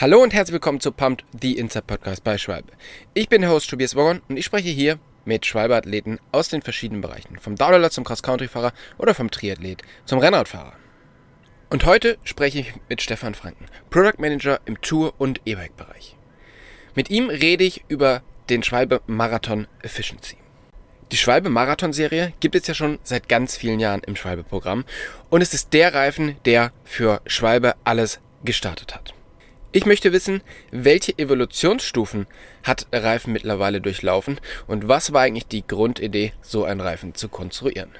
Hallo und herzlich willkommen zu Pumped, the Inside Podcast bei Schwalbe. Ich bin der Host Tobias Woggon und ich spreche hier mit Schwalbe-Athleten aus den verschiedenen Bereichen. Vom Downhiller zum Cross-Country-Fahrer oder vom Triathlet zum Rennradfahrer. Und heute spreche ich mit Stefan Franken, Product Manager im Tour- und E-Bike-Bereich. Mit ihm rede ich über den Schwalbe Marathon Efficiency. Die Schwalbe Marathon Serie gibt es ja schon seit ganz vielen Jahren im Schwalbe Programm und es ist der Reifen, der für Schwalbe alles gestartet hat. Ich möchte wissen, welche Evolutionsstufen hat Reifen mittlerweile durchlaufen und was war eigentlich die Grundidee, so einen Reifen zu konstruieren.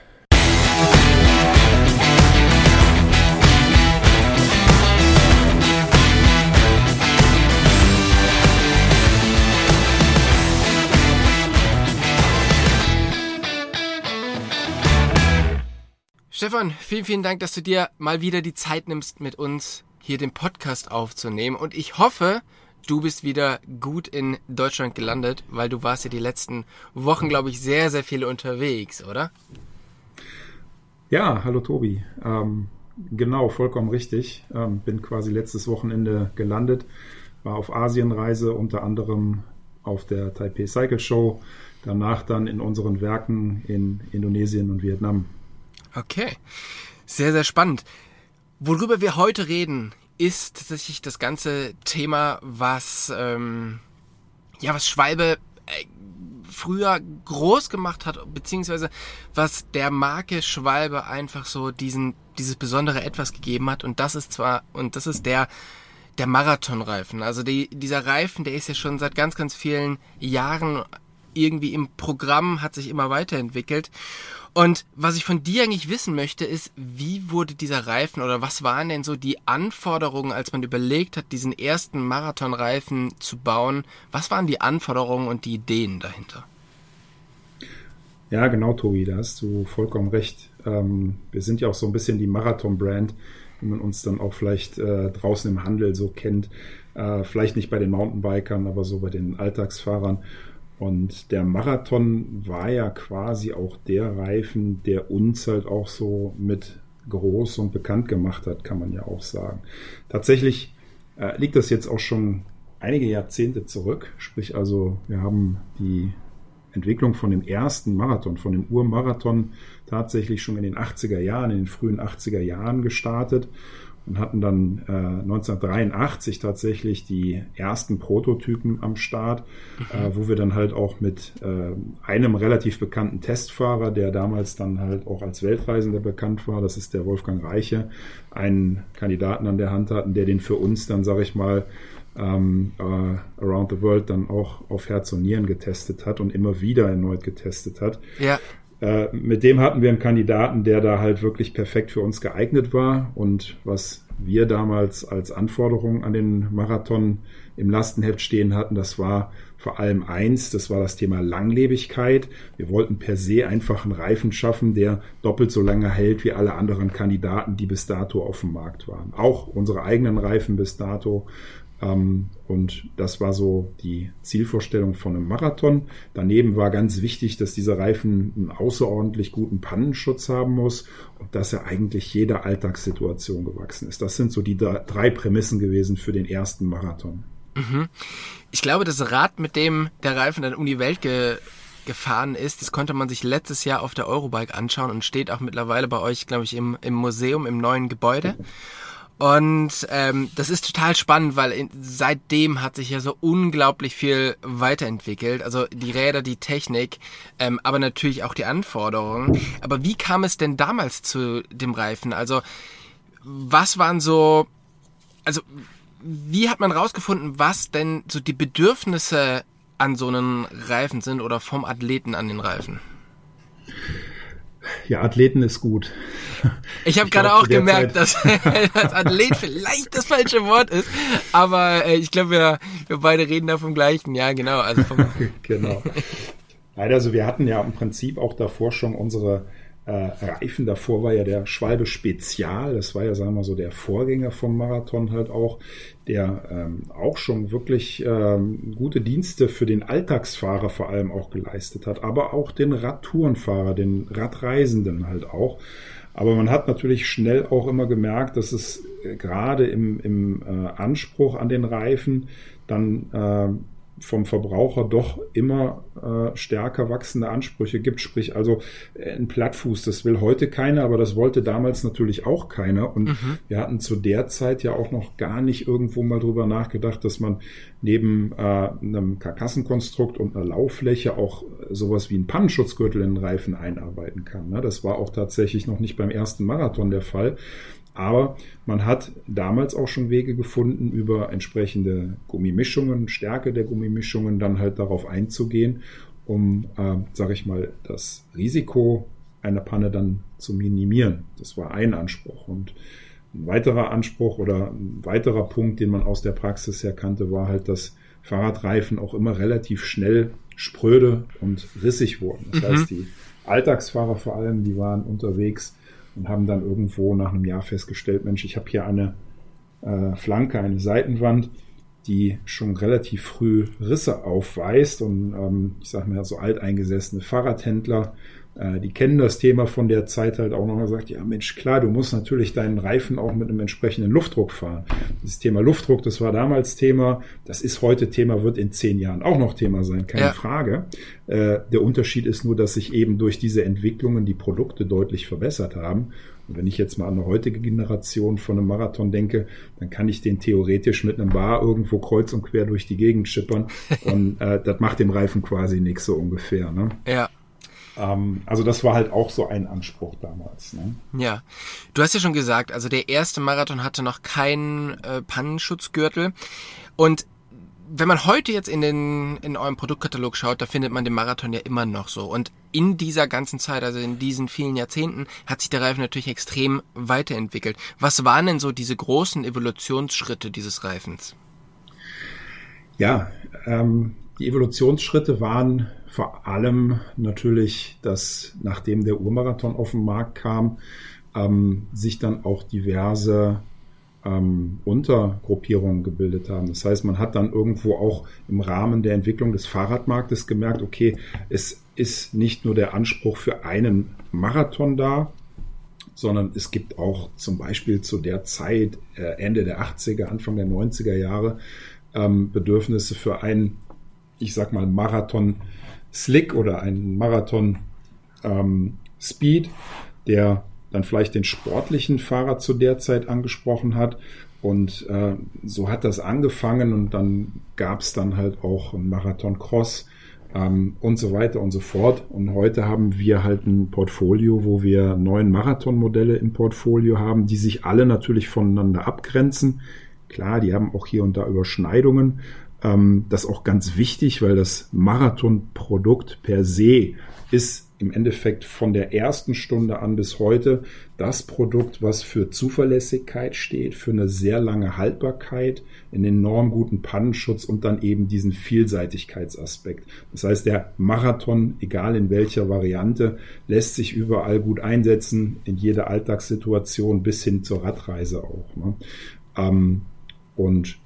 Stefan, vielen, vielen Dank, dass du dir mal wieder die Zeit nimmst, mit uns hier den Podcast aufzunehmen. Und ich hoffe, du bist wieder gut in Deutschland gelandet, weil du warst ja die letzten Wochen, glaube ich, sehr, sehr viel unterwegs, oder? Ja, hallo Tobi. Ähm, genau, vollkommen richtig. Ähm, bin quasi letztes Wochenende gelandet, war auf Asienreise, unter anderem auf der Taipei Cycle Show, danach dann in unseren Werken in Indonesien und Vietnam. Okay, sehr, sehr spannend. Worüber wir heute reden, ist tatsächlich das ganze Thema, was ähm, ja was Schwalbe äh, früher groß gemacht hat, beziehungsweise was der Marke Schwalbe einfach so diesen dieses besondere etwas gegeben hat. Und das ist zwar und das ist der der Marathonreifen. Also die, dieser Reifen, der ist ja schon seit ganz ganz vielen Jahren irgendwie im Programm, hat sich immer weiterentwickelt. Und was ich von dir eigentlich wissen möchte, ist, wie wurde dieser Reifen oder was waren denn so die Anforderungen, als man überlegt hat, diesen ersten Marathonreifen zu bauen? Was waren die Anforderungen und die Ideen dahinter? Ja, genau, Tobi, da hast du vollkommen recht. Ähm, wir sind ja auch so ein bisschen die Marathon-Brand, wie man uns dann auch vielleicht äh, draußen im Handel so kennt. Äh, vielleicht nicht bei den Mountainbikern, aber so bei den Alltagsfahrern. Und der Marathon war ja quasi auch der Reifen, der uns halt auch so mit groß und bekannt gemacht hat, kann man ja auch sagen. Tatsächlich äh, liegt das jetzt auch schon einige Jahrzehnte zurück. Sprich also, wir haben die Entwicklung von dem ersten Marathon, von dem Urmarathon tatsächlich schon in den 80er Jahren, in den frühen 80er Jahren gestartet und hatten dann äh, 1983 tatsächlich die ersten Prototypen am Start, mhm. äh, wo wir dann halt auch mit äh, einem relativ bekannten Testfahrer, der damals dann halt auch als Weltreisender bekannt war, das ist der Wolfgang Reiche, einen Kandidaten an der Hand hatten, der den für uns dann, sage ich mal, ähm, äh, Around the World dann auch auf Herz und Nieren getestet hat und immer wieder erneut getestet hat. Ja. Äh, mit dem hatten wir einen Kandidaten, der da halt wirklich perfekt für uns geeignet war. Und was wir damals als Anforderung an den Marathon im Lastenheft stehen hatten, das war vor allem eins, das war das Thema Langlebigkeit. Wir wollten per se einfach einen Reifen schaffen, der doppelt so lange hält wie alle anderen Kandidaten, die bis dato auf dem Markt waren. Auch unsere eigenen Reifen bis dato und das war so die Zielvorstellung von einem Marathon. Daneben war ganz wichtig, dass dieser Reifen einen außerordentlich guten Pannenschutz haben muss und dass er eigentlich jeder Alltagssituation gewachsen ist. Das sind so die drei Prämissen gewesen für den ersten Marathon. Mhm. Ich glaube, das Rad, mit dem der Reifen dann um die Welt ge gefahren ist, das konnte man sich letztes Jahr auf der Eurobike anschauen und steht auch mittlerweile bei euch, glaube ich, im, im Museum, im neuen Gebäude. Und ähm, das ist total spannend, weil in, seitdem hat sich ja so unglaublich viel weiterentwickelt. Also die Räder, die Technik, ähm, aber natürlich auch die Anforderungen. Aber wie kam es denn damals zu dem Reifen? Also was waren so, also wie hat man rausgefunden, was denn so die Bedürfnisse an so einem Reifen sind oder vom Athleten an den Reifen? Ja, Athleten ist gut. Ich habe gerade auch gemerkt, dass, dass Athlet vielleicht das falsche Wort ist, aber äh, ich glaube, wir, wir beide reden da vom gleichen. Ja, genau. Also vom genau. Nein, also wir hatten ja im Prinzip auch davor schon unsere Reifen. Davor war ja der Schwalbe Spezial, das war ja, sagen wir mal so, der Vorgänger vom Marathon halt auch, der ähm, auch schon wirklich ähm, gute Dienste für den Alltagsfahrer vor allem auch geleistet hat, aber auch den Radtourenfahrer, den Radreisenden halt auch. Aber man hat natürlich schnell auch immer gemerkt, dass es äh, gerade im, im äh, Anspruch an den Reifen dann äh, vom Verbraucher doch immer äh, stärker wachsende Ansprüche gibt. Sprich also äh, ein Plattfuß, das will heute keiner, aber das wollte damals natürlich auch keiner. Und mhm. wir hatten zu der Zeit ja auch noch gar nicht irgendwo mal drüber nachgedacht, dass man neben äh, einem Karkassenkonstrukt und einer Lauffläche auch sowas wie einen Pannenschutzgürtel in den Reifen einarbeiten kann. Ne? Das war auch tatsächlich noch nicht beim ersten Marathon der Fall. Aber man hat damals auch schon Wege gefunden, über entsprechende Gummimischungen, Stärke der Gummimischungen dann halt darauf einzugehen, um, äh, sage ich mal, das Risiko einer Panne dann zu minimieren. Das war ein Anspruch. Und ein weiterer Anspruch oder ein weiterer Punkt, den man aus der Praxis her kannte, war halt, dass Fahrradreifen auch immer relativ schnell spröde und rissig wurden. Das mhm. heißt, die Alltagsfahrer vor allem, die waren unterwegs und haben dann irgendwo nach einem Jahr festgestellt, Mensch, ich habe hier eine äh, Flanke, eine Seitenwand, die schon relativ früh Risse aufweist und ähm, ich sage mal so alteingesessene Fahrradhändler die kennen das Thema von der Zeit halt auch noch mal sagt, ja Mensch, klar, du musst natürlich deinen Reifen auch mit einem entsprechenden Luftdruck fahren. Das Thema Luftdruck, das war damals Thema, das ist heute Thema, wird in zehn Jahren auch noch Thema sein, keine ja. Frage. Äh, der Unterschied ist nur, dass sich eben durch diese Entwicklungen die Produkte deutlich verbessert haben. Und wenn ich jetzt mal an eine heutige Generation von einem Marathon denke, dann kann ich den theoretisch mit einem Bar irgendwo kreuz und quer durch die Gegend schippern. und äh, das macht dem Reifen quasi nichts so ungefähr. Ne? Ja. Ähm, also das war halt auch so ein Anspruch damals. Ne? Ja, du hast ja schon gesagt, also der erste Marathon hatte noch keinen äh, Pannenschutzgürtel und wenn man heute jetzt in den in eurem Produktkatalog schaut, da findet man den Marathon ja immer noch so. Und in dieser ganzen Zeit, also in diesen vielen Jahrzehnten, hat sich der Reifen natürlich extrem weiterentwickelt. Was waren denn so diese großen Evolutionsschritte dieses Reifens? Ja, ähm, die Evolutionsschritte waren vor allem natürlich, dass nachdem der Urmarathon auf den Markt kam, ähm, sich dann auch diverse ähm, Untergruppierungen gebildet haben. Das heißt, man hat dann irgendwo auch im Rahmen der Entwicklung des Fahrradmarktes gemerkt, okay, es ist nicht nur der Anspruch für einen Marathon da, sondern es gibt auch zum Beispiel zu der Zeit, äh, Ende der 80er, Anfang der 90er Jahre, ähm, Bedürfnisse für einen, ich sag mal, Marathon Slick oder ein Marathon ähm, Speed, der dann vielleicht den sportlichen Fahrer zu der Zeit angesprochen hat. Und äh, so hat das angefangen und dann gab es dann halt auch einen Marathon Cross ähm, und so weiter und so fort. Und heute haben wir halt ein Portfolio, wo wir neun Marathonmodelle im Portfolio haben, die sich alle natürlich voneinander abgrenzen. Klar, die haben auch hier und da Überschneidungen, ähm, das ist auch ganz wichtig, weil das Marathonprodukt per se ist im Endeffekt von der ersten Stunde an bis heute das Produkt, was für Zuverlässigkeit steht, für eine sehr lange Haltbarkeit, einen enorm guten Pannenschutz und dann eben diesen Vielseitigkeitsaspekt. Das heißt, der Marathon, egal in welcher Variante, lässt sich überall gut einsetzen, in jeder Alltagssituation bis hin zur Radreise auch. Ne? Ähm, und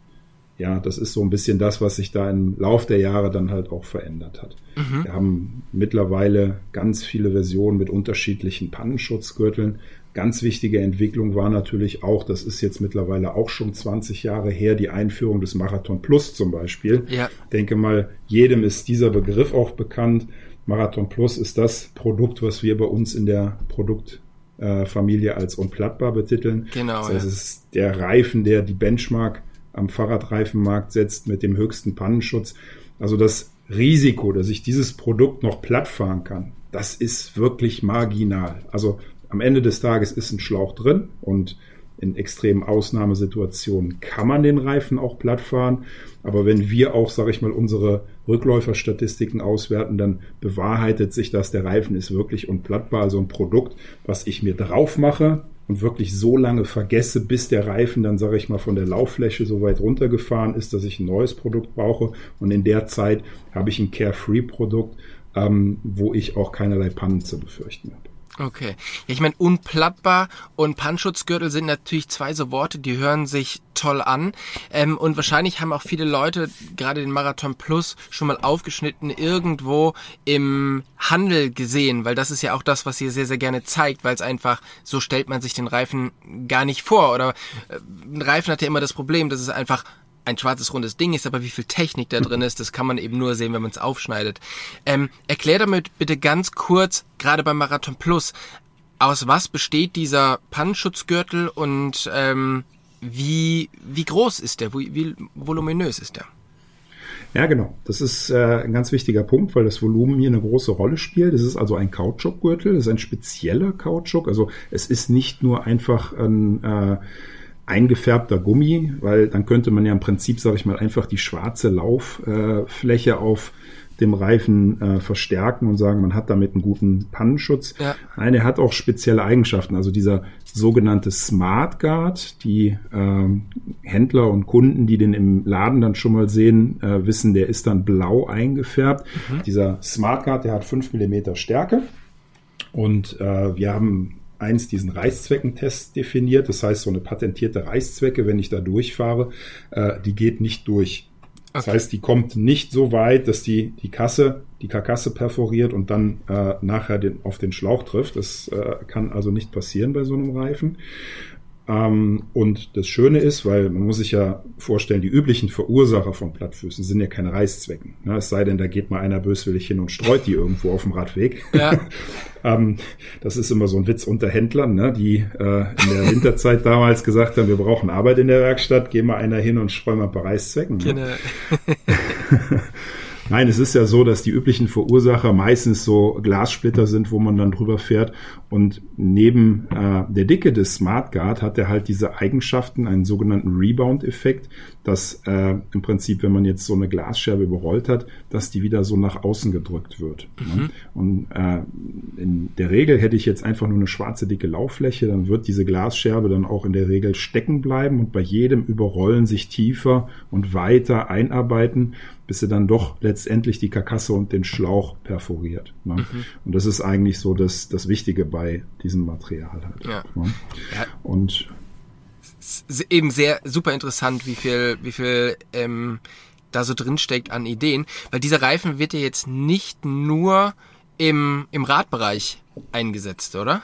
ja, das ist so ein bisschen das, was sich da im Lauf der Jahre dann halt auch verändert hat. Mhm. Wir haben mittlerweile ganz viele Versionen mit unterschiedlichen Pannenschutzgürteln. Ganz wichtige Entwicklung war natürlich auch, das ist jetzt mittlerweile auch schon 20 Jahre her, die Einführung des Marathon Plus zum Beispiel. Ja. Ich denke mal, jedem ist dieser Begriff auch bekannt. Marathon Plus ist das Produkt, was wir bei uns in der Produktfamilie als unplattbar betiteln. Genau. Das heißt, ja. es ist der Reifen, der die Benchmark am Fahrradreifenmarkt setzt mit dem höchsten Pannenschutz. Also das Risiko, dass ich dieses Produkt noch platt fahren kann, das ist wirklich marginal. Also am Ende des Tages ist ein Schlauch drin und in extremen Ausnahmesituationen kann man den Reifen auch platt fahren. Aber wenn wir auch, sage ich mal, unsere Rückläuferstatistiken auswerten, dann bewahrheitet sich das, der Reifen ist wirklich unplattbar. Also ein Produkt, was ich mir drauf mache, und wirklich so lange vergesse, bis der Reifen dann, sage ich mal, von der Lauffläche so weit runtergefahren ist, dass ich ein neues Produkt brauche. Und in der Zeit habe ich ein Carefree-Produkt, ähm, wo ich auch keinerlei Pannen zu befürchten habe. Okay. Ja, ich meine, unplattbar und Pannschutzgürtel sind natürlich zwei so Worte, die hören sich toll an. Ähm, und wahrscheinlich haben auch viele Leute gerade den Marathon Plus schon mal aufgeschnitten irgendwo im Handel gesehen, weil das ist ja auch das, was ihr sehr, sehr gerne zeigt, weil es einfach, so stellt man sich den Reifen gar nicht vor. Oder äh, ein Reifen hat ja immer das Problem, dass es einfach ein schwarzes rundes Ding ist, aber wie viel Technik da drin ist, das kann man eben nur sehen, wenn man es aufschneidet. Ähm, erklär damit bitte ganz kurz, gerade beim Marathon Plus, aus was besteht dieser Pannenschutzgürtel und ähm, wie, wie groß ist der, wie, wie voluminös ist der? Ja, genau. Das ist äh, ein ganz wichtiger Punkt, weil das Volumen hier eine große Rolle spielt. Es ist also ein Kautschukgürtel, das ist ein spezieller Kautschuk. Also es ist nicht nur einfach ein äh, eingefärbter Gummi, weil dann könnte man ja im Prinzip, sage ich mal, einfach die schwarze Lauffläche äh, auf dem Reifen äh, verstärken und sagen, man hat damit einen guten Pannenschutz. Ja. Nein, er hat auch spezielle Eigenschaften. Also dieser sogenannte Smart Guard, die äh, Händler und Kunden, die den im Laden dann schon mal sehen, äh, wissen, der ist dann blau eingefärbt. Mhm. Dieser Smart Guard, der hat fünf Millimeter Stärke. Und äh, wir haben eins diesen Reißzweckentest definiert. Das heißt, so eine patentierte Reißzwecke, wenn ich da durchfahre, äh, die geht nicht durch. Das okay. heißt, die kommt nicht so weit, dass die die Kasse, die Karkasse perforiert und dann äh, nachher den, auf den Schlauch trifft. Das äh, kann also nicht passieren bei so einem Reifen. Ähm, und das Schöne ist, weil man muss sich ja vorstellen, die üblichen Verursacher von Plattfüßen sind ja keine Reißzwecken. Ne? Es sei denn, da geht mal einer böswillig hin und streut die irgendwo auf dem Radweg. Ja. ähm, das ist immer so ein Witz unter Händlern, ne? die äh, in der Winterzeit damals gesagt haben, wir brauchen Arbeit in der Werkstatt, geh mal einer hin und streu mal ein paar Reißzwecken. Ne? Genau. Nein, es ist ja so, dass die üblichen Verursacher meistens so Glassplitter sind, wo man dann drüber fährt. Und neben äh, der Dicke des Smart Guard hat er halt diese Eigenschaften, einen sogenannten Rebound-Effekt, dass äh, im Prinzip, wenn man jetzt so eine Glasscherbe überrollt hat, dass die wieder so nach außen gedrückt wird. Ne? Mhm. Und äh, in der Regel hätte ich jetzt einfach nur eine schwarze dicke Lauffläche, dann wird diese Glasscherbe dann auch in der Regel stecken bleiben und bei jedem Überrollen sich tiefer und weiter einarbeiten bis sie dann doch letztendlich die Karkasse und den Schlauch perforiert. Ne? Mhm. Und das ist eigentlich so das, das Wichtige bei diesem Material halt. Ja. Ne? ja. Und eben sehr super interessant, wie viel, wie viel ähm, da so drin steckt an Ideen, weil dieser Reifen wird ja jetzt nicht nur im, im Radbereich eingesetzt, oder?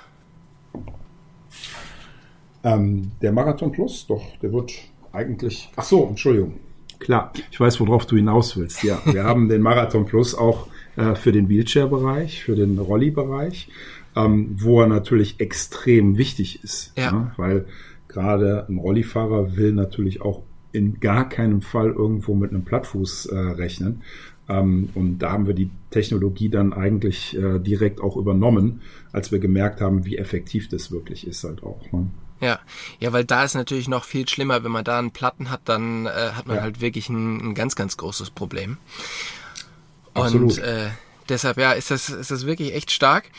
Ähm, der Marathon Plus, doch, der wird eigentlich. Ach so, Entschuldigung. Klar, ich weiß, worauf du hinaus willst. Ja, wir haben den Marathon Plus auch äh, für den Wheelchair-Bereich, für den Rolli-Bereich, ähm, wo er natürlich extrem wichtig ist. Ja. ja weil gerade ein Rollifahrer will natürlich auch in gar keinem Fall irgendwo mit einem Plattfuß äh, rechnen. Ähm, und da haben wir die Technologie dann eigentlich äh, direkt auch übernommen, als wir gemerkt haben, wie effektiv das wirklich ist halt auch. Ne? Ja, ja, weil da ist natürlich noch viel schlimmer, wenn man da einen Platten hat, dann äh, hat man ja. halt wirklich ein, ein, ganz, ganz großes Problem. Absolut. Und äh, deshalb, ja, ist das, ist das wirklich echt stark.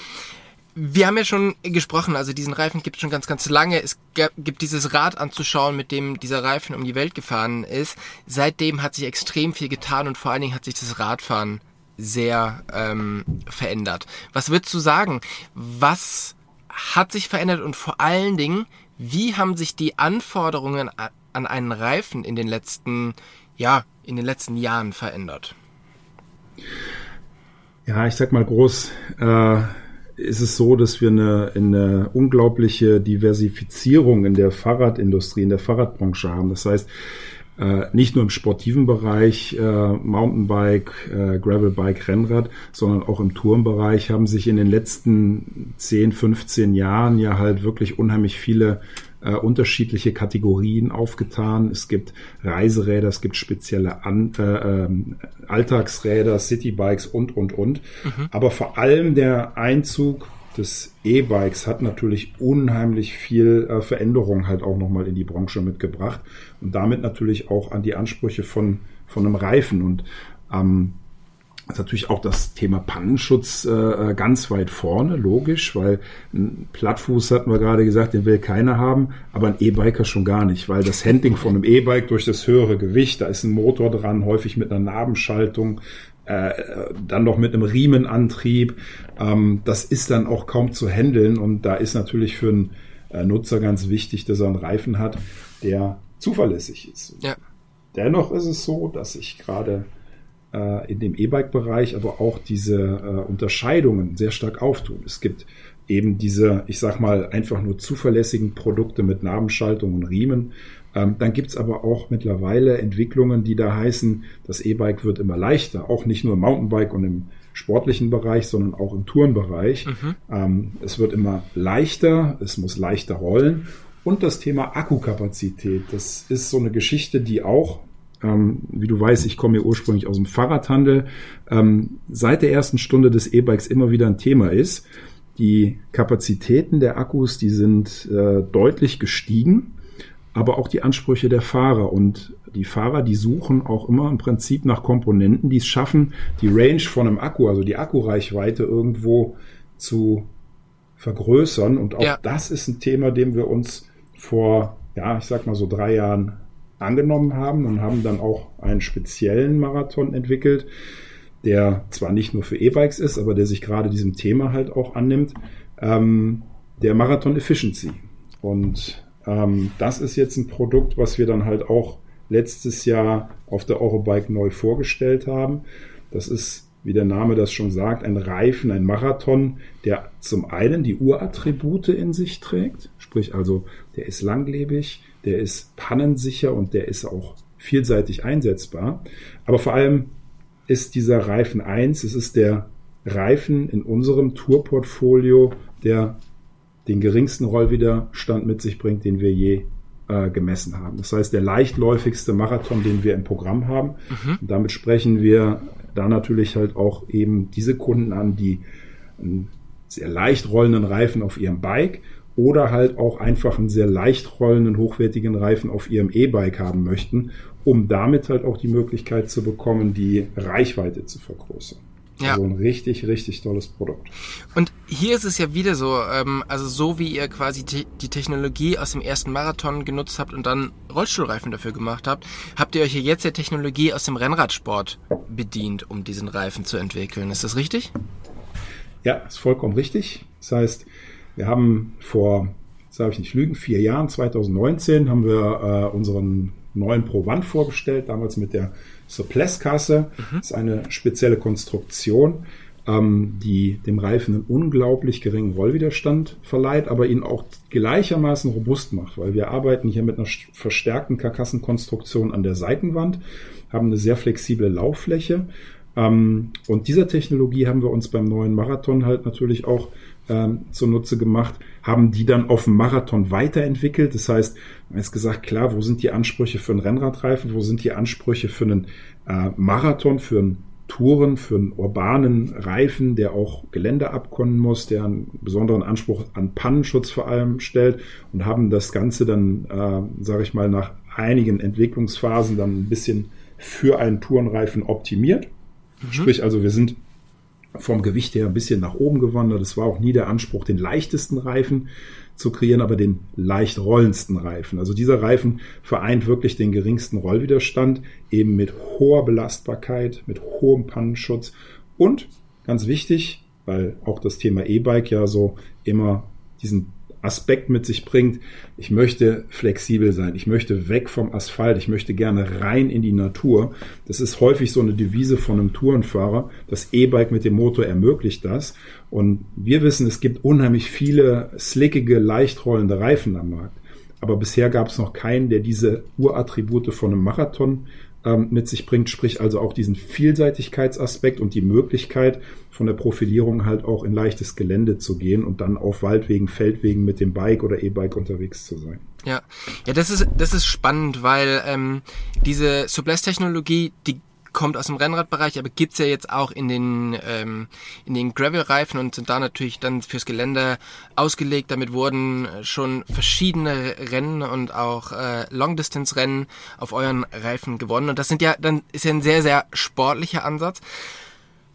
Wir haben ja schon gesprochen, also diesen Reifen gibt es schon ganz, ganz lange. Es gibt dieses Rad anzuschauen, mit dem dieser Reifen um die Welt gefahren ist. Seitdem hat sich extrem viel getan und vor allen Dingen hat sich das Radfahren sehr ähm, verändert. Was würdest du sagen? Was hat sich verändert und vor allen Dingen, wie haben sich die Anforderungen an einen Reifen in den letzten, ja, in den letzten Jahren verändert? Ja, ich sag mal groß, äh, ist es so, dass wir eine, eine unglaubliche Diversifizierung in der Fahrradindustrie, in der Fahrradbranche haben. Das heißt, äh, nicht nur im sportiven Bereich, äh, Mountainbike, äh, Gravelbike, Rennrad, sondern auch im Tourenbereich haben sich in den letzten 10, 15 Jahren ja halt wirklich unheimlich viele äh, unterschiedliche Kategorien aufgetan. Es gibt Reiseräder, es gibt spezielle An äh, äh, Alltagsräder, Citybikes und, und, und. Mhm. Aber vor allem der Einzug des E-Bikes hat natürlich unheimlich viel äh, Veränderung halt auch nochmal in die Branche mitgebracht und damit natürlich auch an die Ansprüche von, von einem Reifen. Und ähm, ist natürlich auch das Thema Pannenschutz äh, äh, ganz weit vorne, logisch, weil ein Plattfuß hatten wir gerade gesagt, den will keiner haben, aber ein E-Biker schon gar nicht, weil das Handling von einem E-Bike durch das höhere Gewicht, da ist ein Motor dran, häufig mit einer Nabenschaltung, äh, dann noch mit einem Riemenantrieb. Ähm, das ist dann auch kaum zu handeln und da ist natürlich für einen äh, Nutzer ganz wichtig, dass er einen Reifen hat, der zuverlässig ist. Ja. Dennoch ist es so, dass ich gerade äh, in dem E-Bike-Bereich aber auch diese äh, Unterscheidungen sehr stark auftun. Es gibt eben diese, ich sag mal, einfach nur zuverlässigen Produkte mit Nabenschaltung und Riemen. Ähm, dann gibt's aber auch mittlerweile Entwicklungen, die da heißen, das E-Bike wird immer leichter, auch nicht nur im Mountainbike und im sportlichen Bereich, sondern auch im Tourenbereich. Mhm. Ähm, es wird immer leichter, es muss leichter rollen. Und das Thema Akkukapazität, das ist so eine Geschichte, die auch ähm, wie du weißt, ich komme ja ursprünglich aus dem Fahrradhandel, ähm, seit der ersten Stunde des E-Bikes immer wieder ein Thema ist. Die Kapazitäten der Akkus, die sind äh, deutlich gestiegen, aber auch die Ansprüche der Fahrer. Und die Fahrer, die suchen auch immer im Prinzip nach Komponenten, die es schaffen, die Range von einem Akku, also die Akkureichweite irgendwo zu vergrößern. Und auch ja. das ist ein Thema, dem wir uns vor, ja, ich sag mal so drei Jahren angenommen haben und haben dann auch einen speziellen Marathon entwickelt, der zwar nicht nur für E-Bikes ist, aber der sich gerade diesem Thema halt auch annimmt, ähm, der Marathon Efficiency. Und ähm, das ist jetzt ein Produkt, was wir dann halt auch letztes Jahr auf der Eurobike neu vorgestellt haben. Das ist, wie der Name das schon sagt, ein Reifen, ein Marathon, der zum einen die Urattribute in sich trägt, sprich also, der ist langlebig, der ist pannensicher und der ist auch vielseitig einsetzbar. Aber vor allem ist dieser Reifen 1, es ist der Reifen in unserem Tourportfolio, der den geringsten Rollwiderstand mit sich bringt, den wir je äh, gemessen haben. Das heißt, der leichtläufigste Marathon, den wir im Programm haben. Mhm. Damit sprechen wir da natürlich halt auch eben diese Kunden an, die einen sehr leicht rollenden Reifen auf ihrem Bike oder halt auch einfach einen sehr leicht rollenden, hochwertigen Reifen auf ihrem E-Bike haben möchten, um damit halt auch die Möglichkeit zu bekommen, die Reichweite zu vergrößern. Ja. Also ein richtig, richtig tolles Produkt. Und hier ist es ja wieder so, ähm, also so wie ihr quasi te die Technologie aus dem ersten Marathon genutzt habt und dann Rollstuhlreifen dafür gemacht habt, habt ihr euch ja jetzt der Technologie aus dem Rennradsport bedient, um diesen Reifen zu entwickeln. Ist das richtig? Ja, ist vollkommen richtig. Das heißt, wir haben vor, darf ich nicht lügen, vier Jahren, 2019, haben wir äh, unseren neuen Pro One vorgestellt, damals mit der Suppless-Kasse. Mhm. Das ist eine spezielle Konstruktion, ähm, die dem Reifen einen unglaublich geringen Rollwiderstand verleiht, aber ihn auch gleichermaßen robust macht, weil wir arbeiten hier mit einer verstärkten Karkassenkonstruktion an der Seitenwand, haben eine sehr flexible Lauffläche. Ähm, und dieser Technologie haben wir uns beim neuen Marathon halt natürlich auch ähm, zunutze gemacht, haben die dann auf dem Marathon weiterentwickelt. Das heißt, man ist gesagt, klar, wo sind die Ansprüche für einen Rennradreifen, wo sind die Ansprüche für einen äh, Marathon, für einen Touren, für einen urbanen Reifen, der auch Gelände abkonnen muss, der einen besonderen Anspruch an Pannenschutz vor allem stellt und haben das Ganze dann, äh, sage ich mal, nach einigen Entwicklungsphasen dann ein bisschen für einen Tourenreifen optimiert. Mhm. Sprich also, wir sind vom Gewicht her ein bisschen nach oben gewandert. Es war auch nie der Anspruch, den leichtesten Reifen zu kreieren, aber den leicht rollendsten Reifen. Also dieser Reifen vereint wirklich den geringsten Rollwiderstand, eben mit hoher Belastbarkeit, mit hohem Pannenschutz und ganz wichtig, weil auch das Thema E-Bike ja so immer diesen Aspekt mit sich bringt. Ich möchte flexibel sein. Ich möchte weg vom Asphalt. Ich möchte gerne rein in die Natur. Das ist häufig so eine Devise von einem Tourenfahrer. Das E-Bike mit dem Motor ermöglicht das. Und wir wissen, es gibt unheimlich viele slickige, leicht rollende Reifen am Markt. Aber bisher gab es noch keinen, der diese Urattribute von einem Marathon ähm, mit sich bringt, sprich also auch diesen Vielseitigkeitsaspekt und die Möglichkeit von der Profilierung halt auch in leichtes Gelände zu gehen und dann auf Waldwegen, Feldwegen mit dem Bike oder E-Bike unterwegs zu sein. Ja, ja, das ist das ist spannend, weil ähm, diese Subless-Technologie, die kommt aus dem Rennradbereich, aber gibt's ja jetzt auch in den ähm, in den Gravel-Reifen und sind da natürlich dann fürs Gelände ausgelegt. Damit wurden schon verschiedene Rennen und auch äh, Long-Distance-Rennen auf euren Reifen gewonnen. Und das sind ja dann ist ja ein sehr sehr sportlicher Ansatz.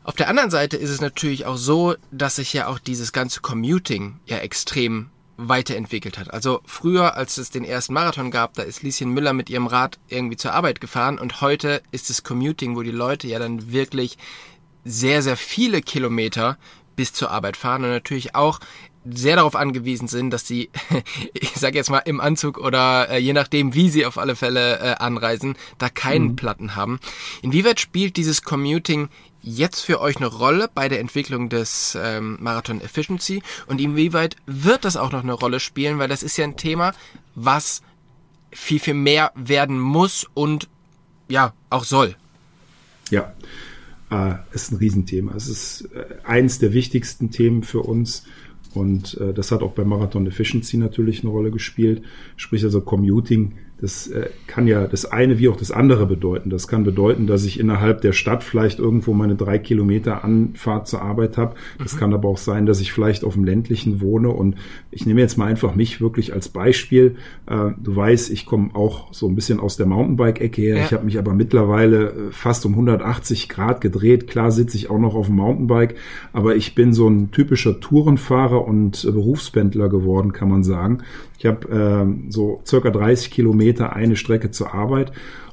Auf der anderen Seite ist es natürlich auch so, dass sich ja auch dieses ganze Commuting ja extrem weiterentwickelt hat. Also früher, als es den ersten Marathon gab, da ist Lieschen Müller mit ihrem Rad irgendwie zur Arbeit gefahren und heute ist es Commuting, wo die Leute ja dann wirklich sehr, sehr viele Kilometer bis zur Arbeit fahren und natürlich auch sehr darauf angewiesen sind, dass sie, ich sage jetzt mal im Anzug oder äh, je nachdem, wie sie auf alle Fälle äh, anreisen, da keinen mhm. Platten haben. Inwieweit spielt dieses Commuting jetzt für euch eine Rolle bei der Entwicklung des ähm, Marathon Efficiency und inwieweit wird das auch noch eine Rolle spielen, weil das ist ja ein Thema, was viel, viel mehr werden muss und ja, auch soll. Ja, äh, ist ein Riesenthema. Es ist äh, eins der wichtigsten Themen für uns und äh, das hat auch bei Marathon Efficiency natürlich eine Rolle gespielt. Sprich also Commuting das äh, kann ja das eine wie auch das andere bedeuten. Das kann bedeuten, dass ich innerhalb der Stadt vielleicht irgendwo meine drei Kilometer Anfahrt zur Arbeit habe. Das mhm. kann aber auch sein, dass ich vielleicht auf dem ländlichen wohne. Und ich nehme jetzt mal einfach mich wirklich als Beispiel. Äh, du weißt, ich komme auch so ein bisschen aus der Mountainbike-Ecke her. Ja. Ich habe mich aber mittlerweile äh, fast um 180 Grad gedreht. Klar sitze ich auch noch auf dem Mountainbike, aber ich bin so ein typischer Tourenfahrer und Berufspendler geworden, kann man sagen. Ich habe äh, so circa 30 Kilometer eine Strecke zur Arbeit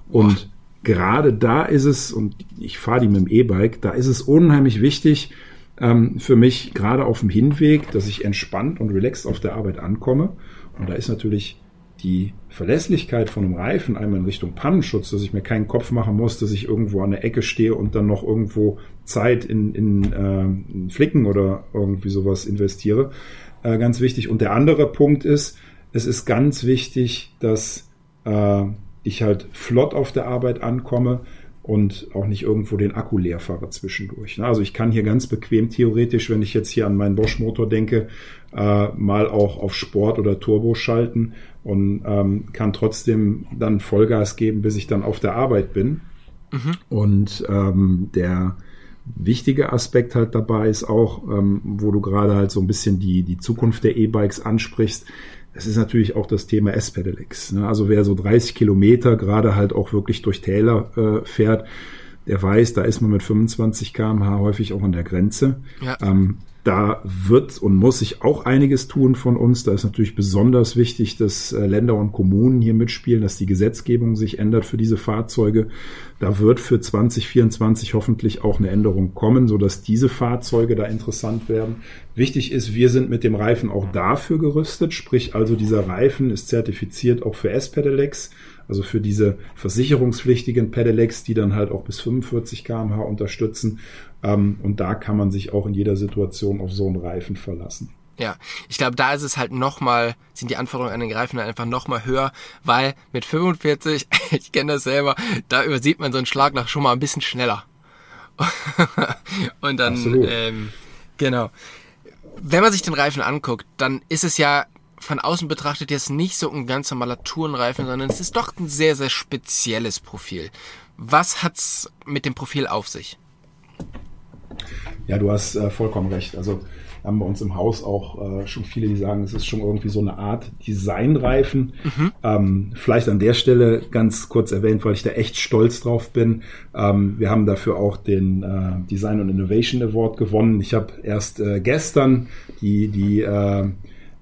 und Boah. gerade da ist es, und ich fahre die mit dem E-Bike, da ist es unheimlich wichtig ähm, für mich, gerade auf dem Hinweg, dass ich entspannt und relaxed auf der Arbeit ankomme. Und da ist natürlich die Verlässlichkeit von einem Reifen einmal in Richtung Pannenschutz, dass ich mir keinen Kopf machen muss, dass ich irgendwo an der Ecke stehe und dann noch irgendwo Zeit in, in, äh, in Flicken oder irgendwie sowas investiere. Äh, ganz wichtig. Und der andere Punkt ist, es ist ganz wichtig, dass äh, ich halt flott auf der Arbeit ankomme und auch nicht irgendwo den Akku leer fahre zwischendurch. Ne? Also ich kann hier ganz bequem theoretisch, wenn ich jetzt hier an meinen Bosch-Motor denke, äh, mal auch auf Sport oder Turbo schalten und ähm, kann trotzdem dann Vollgas geben, bis ich dann auf der Arbeit bin. Mhm. Und ähm, der wichtige Aspekt halt dabei ist auch, ähm, wo du gerade halt so ein bisschen die, die Zukunft der E-Bikes ansprichst, es ist natürlich auch das Thema S-Pedelecs. Ne? Also wer so 30 Kilometer gerade halt auch wirklich durch Täler äh, fährt, der weiß, da ist man mit 25 km/h häufig auch an der Grenze. Ja. Ähm, da wird und muss sich auch einiges tun von uns. Da ist natürlich besonders wichtig, dass äh, Länder und Kommunen hier mitspielen, dass die Gesetzgebung sich ändert für diese Fahrzeuge. Da wird für 2024 hoffentlich auch eine Änderung kommen, sodass diese Fahrzeuge da interessant werden. Wichtig ist, wir sind mit dem Reifen auch dafür gerüstet, sprich also dieser Reifen ist zertifiziert auch für S-Pedelecs also für diese versicherungspflichtigen Pedelecs, die dann halt auch bis 45 kmh unterstützen. Ähm, und da kann man sich auch in jeder Situation auf so einen Reifen verlassen. Ja, ich glaube, da ist es halt nochmal, sind die Anforderungen an den Reifen einfach nochmal höher, weil mit 45, ich kenne das selber, da übersieht man so einen Schlag nach schon mal ein bisschen schneller. und dann, ähm, genau. Wenn man sich den Reifen anguckt, dann ist es ja von außen betrachtet jetzt nicht so ein ganz normaler Tourenreifen, sondern es ist doch ein sehr, sehr spezielles Profil. Was hat's mit dem Profil auf sich? Ja, du hast äh, vollkommen recht. Also haben bei uns im Haus auch äh, schon viele, die sagen, es ist schon irgendwie so eine Art Designreifen. Mhm. Ähm, vielleicht an der Stelle ganz kurz erwähnt, weil ich da echt stolz drauf bin. Ähm, wir haben dafür auch den äh, Design und Innovation Award gewonnen. Ich habe erst äh, gestern die, die äh,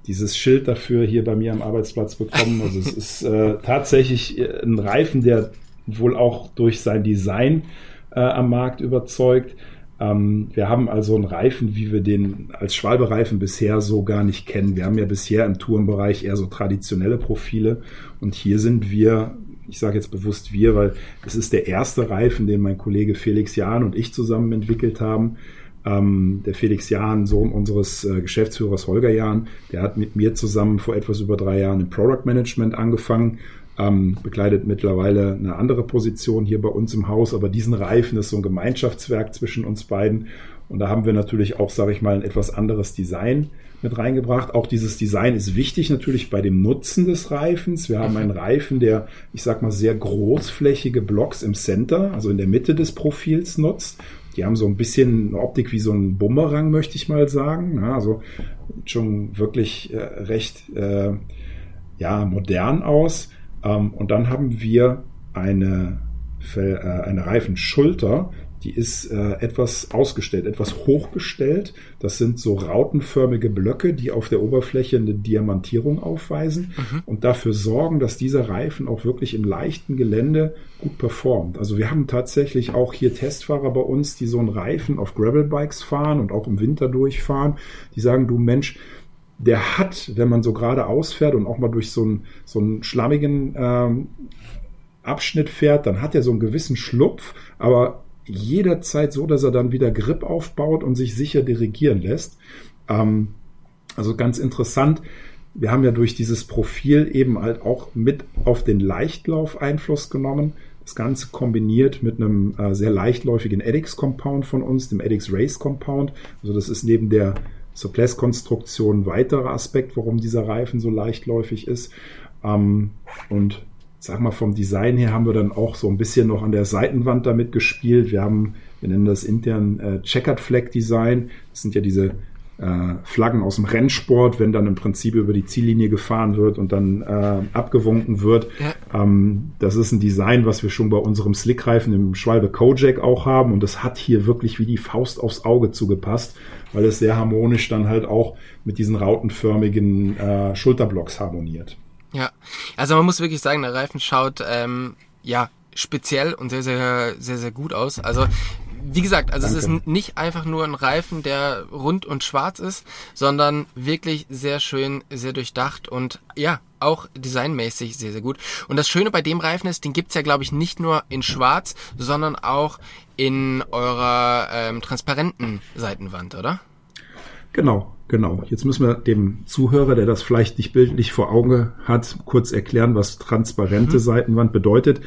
dieses Schild dafür hier bei mir am Arbeitsplatz bekommen. Also es ist äh, tatsächlich äh, ein Reifen, der wohl auch durch sein Design äh, am Markt überzeugt. Ähm, wir haben also einen Reifen, wie wir den als Schwalbe-Reifen bisher so gar nicht kennen. Wir haben ja bisher im Tourenbereich eher so traditionelle Profile und hier sind wir ich sage jetzt bewusst wir, weil es ist der erste Reifen, den mein Kollege Felix Jahn und ich zusammen entwickelt haben. Ähm, der Felix Jahn, Sohn unseres äh, Geschäftsführers Holger Jahn, der hat mit mir zusammen vor etwas über drei Jahren im Product Management angefangen, ähm, bekleidet mittlerweile eine andere Position hier bei uns im Haus, aber diesen Reifen ist so ein Gemeinschaftswerk zwischen uns beiden. Und da haben wir natürlich auch, sage ich mal, ein etwas anderes Design mit reingebracht. Auch dieses Design ist wichtig natürlich bei dem Nutzen des Reifens. Wir haben einen Reifen, der, ich sag mal, sehr großflächige Blocks im Center, also in der Mitte des Profils nutzt die haben so ein bisschen eine Optik wie so ein Bumerang, möchte ich mal sagen. Ja, also schon wirklich äh, recht äh, ja, modern aus. Ähm, und dann haben wir eine, äh, eine Reifenschulter, die ist äh, etwas ausgestellt, etwas hochgestellt. Das sind so rautenförmige Blöcke, die auf der Oberfläche eine Diamantierung aufweisen mhm. und dafür sorgen, dass dieser Reifen auch wirklich im leichten Gelände gut performt. Also wir haben tatsächlich auch hier Testfahrer bei uns, die so einen Reifen auf Gravelbikes fahren und auch im Winter durchfahren. Die sagen, du Mensch, der hat, wenn man so gerade ausfährt und auch mal durch so einen, so einen schlammigen ähm, Abschnitt fährt, dann hat er so einen gewissen Schlupf, aber jederzeit so, dass er dann wieder Grip aufbaut und sich sicher dirigieren lässt. Ähm, also ganz interessant. Wir haben ja durch dieses Profil eben halt auch mit auf den Leichtlauf Einfluss genommen. Das Ganze kombiniert mit einem äh, sehr leichtläufigen Edix Compound von uns, dem Edix Race Compound. Also das ist neben der Suppress-Konstruktion ein weiterer Aspekt, warum dieser Reifen so leichtläufig ist. Ähm, und sag mal, vom Design her haben wir dann auch so ein bisschen noch an der Seitenwand damit gespielt. Wir haben, wir nennen das intern äh, Checkered Flag Design. Das sind ja diese äh, Flaggen aus dem Rennsport, wenn dann im Prinzip über die Ziellinie gefahren wird und dann äh, abgewunken wird. Ja. Ähm, das ist ein Design, was wir schon bei unserem Slickreifen im Schwalbe Kojak auch haben und das hat hier wirklich wie die Faust aufs Auge zugepasst, weil es sehr harmonisch dann halt auch mit diesen rautenförmigen äh, Schulterblocks harmoniert. Ja, also man muss wirklich sagen, der Reifen schaut ähm, ja speziell und sehr, sehr, sehr, sehr gut aus. Also wie gesagt, also Danke. es ist nicht einfach nur ein Reifen, der rund und schwarz ist, sondern wirklich sehr schön, sehr durchdacht und ja, auch designmäßig sehr, sehr gut. Und das Schöne bei dem Reifen ist, den gibt's ja, glaube ich, nicht nur in schwarz, sondern auch in eurer ähm, transparenten Seitenwand, oder? Genau, Genau, jetzt müssen wir dem Zuhörer, der das vielleicht nicht bildlich vor Augen hat, kurz erklären, was transparente mhm. Seitenwand bedeutet.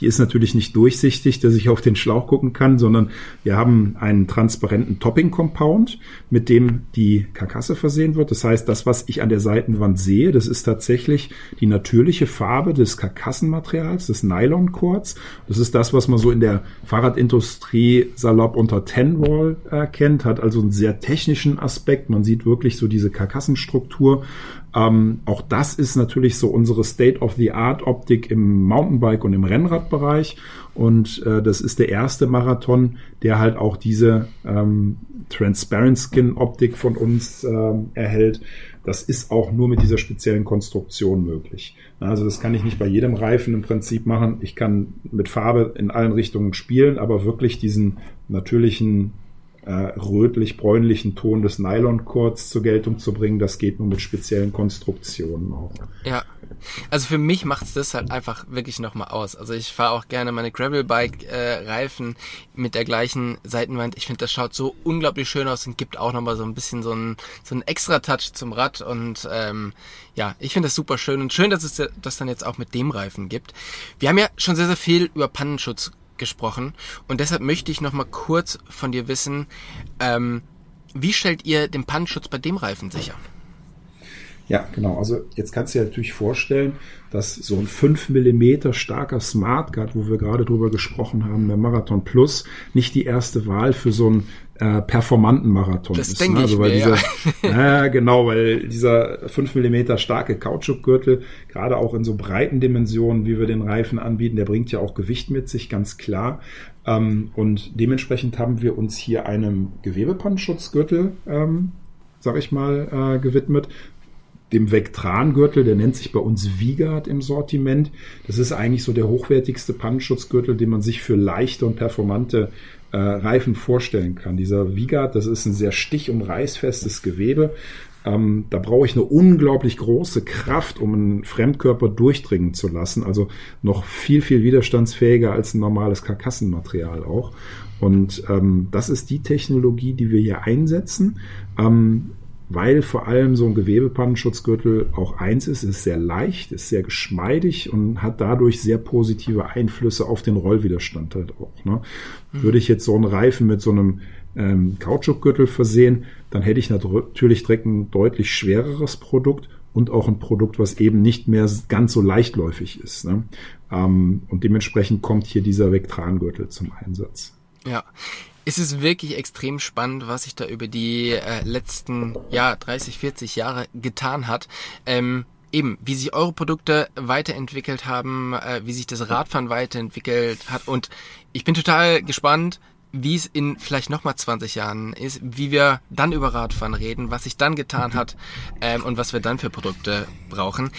Die ist natürlich nicht durchsichtig, dass ich auf den Schlauch gucken kann, sondern wir haben einen transparenten Topping-Compound, mit dem die Karkasse versehen wird. Das heißt, das, was ich an der Seitenwand sehe, das ist tatsächlich die natürliche Farbe des Karkassenmaterials, des Nylon-Quarz. Das ist das, was man so in der Fahrradindustrie salopp unter Ten-Wall erkennt, hat also einen sehr technischen Aspekt. Man sieht wirklich so diese Karkassenstruktur. Ähm, auch das ist natürlich so unsere State-of-the-Art-Optik im Mountainbike und im Rennradbereich. Und äh, das ist der erste Marathon, der halt auch diese ähm, Transparent Skin-Optik von uns ähm, erhält. Das ist auch nur mit dieser speziellen Konstruktion möglich. Also das kann ich nicht bei jedem Reifen im Prinzip machen. Ich kann mit Farbe in allen Richtungen spielen, aber wirklich diesen natürlichen äh, rötlich-bräunlichen Ton des Nylon-Kords zur Geltung zu bringen. Das geht nur mit speziellen Konstruktionen auch. Ja. Also für mich macht's das halt einfach wirklich nochmal aus. Also ich fahre auch gerne meine Gravelbike-Reifen äh, mit der gleichen Seitenwand. Ich finde, das schaut so unglaublich schön aus und gibt auch nochmal so ein bisschen so einen, so einen extra Touch zum Rad. Und ähm, ja, ich finde das super schön und schön, dass es das dann jetzt auch mit dem Reifen gibt. Wir haben ja schon sehr, sehr viel über Pannenschutz gesprochen. Und deshalb möchte ich noch mal kurz von dir wissen, ähm, wie stellt ihr den Pannenschutz bei dem Reifen sicher? Ja, genau. Also jetzt kannst du dir natürlich vorstellen, dass so ein 5 mm starker Smart Guard, wo wir gerade drüber gesprochen haben, der Marathon Plus, nicht die erste Wahl für so einen äh, performanten Marathon das ist. Denke ne? also weil ich dieser, ja. ja, genau, weil dieser 5 mm starke Kautschukgürtel, gerade auch in so breiten Dimensionen, wie wir den Reifen anbieten, der bringt ja auch Gewicht mit sich, ganz klar. Ähm, und dementsprechend haben wir uns hier einem Gewebepannschutzgürtel ähm, sag ich mal, äh, gewidmet, dem Vectran-Gürtel, der nennt sich bei uns Vigard im Sortiment. Das ist eigentlich so der hochwertigste Pannenschutzgürtel, den man sich für leichte und performante äh, Reifen vorstellen kann. Dieser Vigard, das ist ein sehr stich- und reißfestes Gewebe. Ähm, da brauche ich eine unglaublich große Kraft, um einen Fremdkörper durchdringen zu lassen. Also noch viel, viel widerstandsfähiger als ein normales Karkassenmaterial auch. Und ähm, das ist die Technologie, die wir hier einsetzen. Ähm, weil vor allem so ein Gewebepannenschutzgürtel auch eins ist, ist sehr leicht, ist sehr geschmeidig und hat dadurch sehr positive Einflüsse auf den Rollwiderstand halt auch. Ne? Mhm. Würde ich jetzt so einen Reifen mit so einem ähm, Kautschukgürtel versehen, dann hätte ich natürlich direkt ein deutlich schwereres Produkt und auch ein Produkt, was eben nicht mehr ganz so leichtläufig ist. Ne? Ähm, und dementsprechend kommt hier dieser Vectran-Gürtel zum Einsatz. Ja, es ist wirklich extrem spannend, was sich da über die äh, letzten ja 30, 40 Jahre getan hat. Ähm, eben, wie sich eure Produkte weiterentwickelt haben, äh, wie sich das Radfahren weiterentwickelt hat. Und ich bin total gespannt, wie es in vielleicht nochmal 20 Jahren ist, wie wir dann über Radfahren reden, was sich dann getan hat ähm, und was wir dann für Produkte brauchen.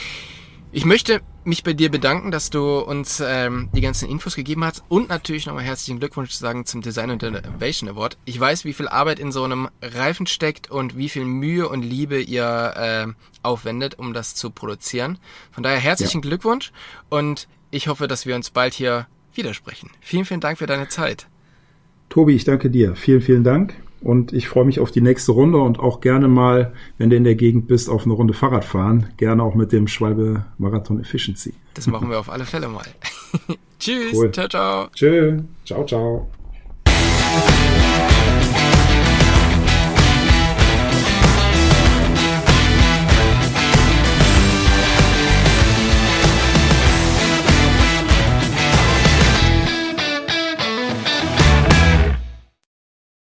Ich möchte mich bei dir bedanken, dass du uns ähm, die ganzen Infos gegeben hast und natürlich nochmal herzlichen Glückwunsch zu sagen zum Design und Innovation Award. Ich weiß, wie viel Arbeit in so einem Reifen steckt und wie viel Mühe und Liebe ihr äh, aufwendet, um das zu produzieren. Von daher herzlichen ja. Glückwunsch und ich hoffe, dass wir uns bald hier widersprechen. Vielen, vielen Dank für deine Zeit. Tobi, ich danke dir. Vielen, vielen Dank. Und ich freue mich auf die nächste Runde und auch gerne mal, wenn du in der Gegend bist, auf eine Runde Fahrrad fahren. Gerne auch mit dem Schwalbe Marathon Efficiency. Das machen wir auf alle Fälle mal. Tschüss. Cool. Ciao, ciao. Tschö. Ciao, ciao.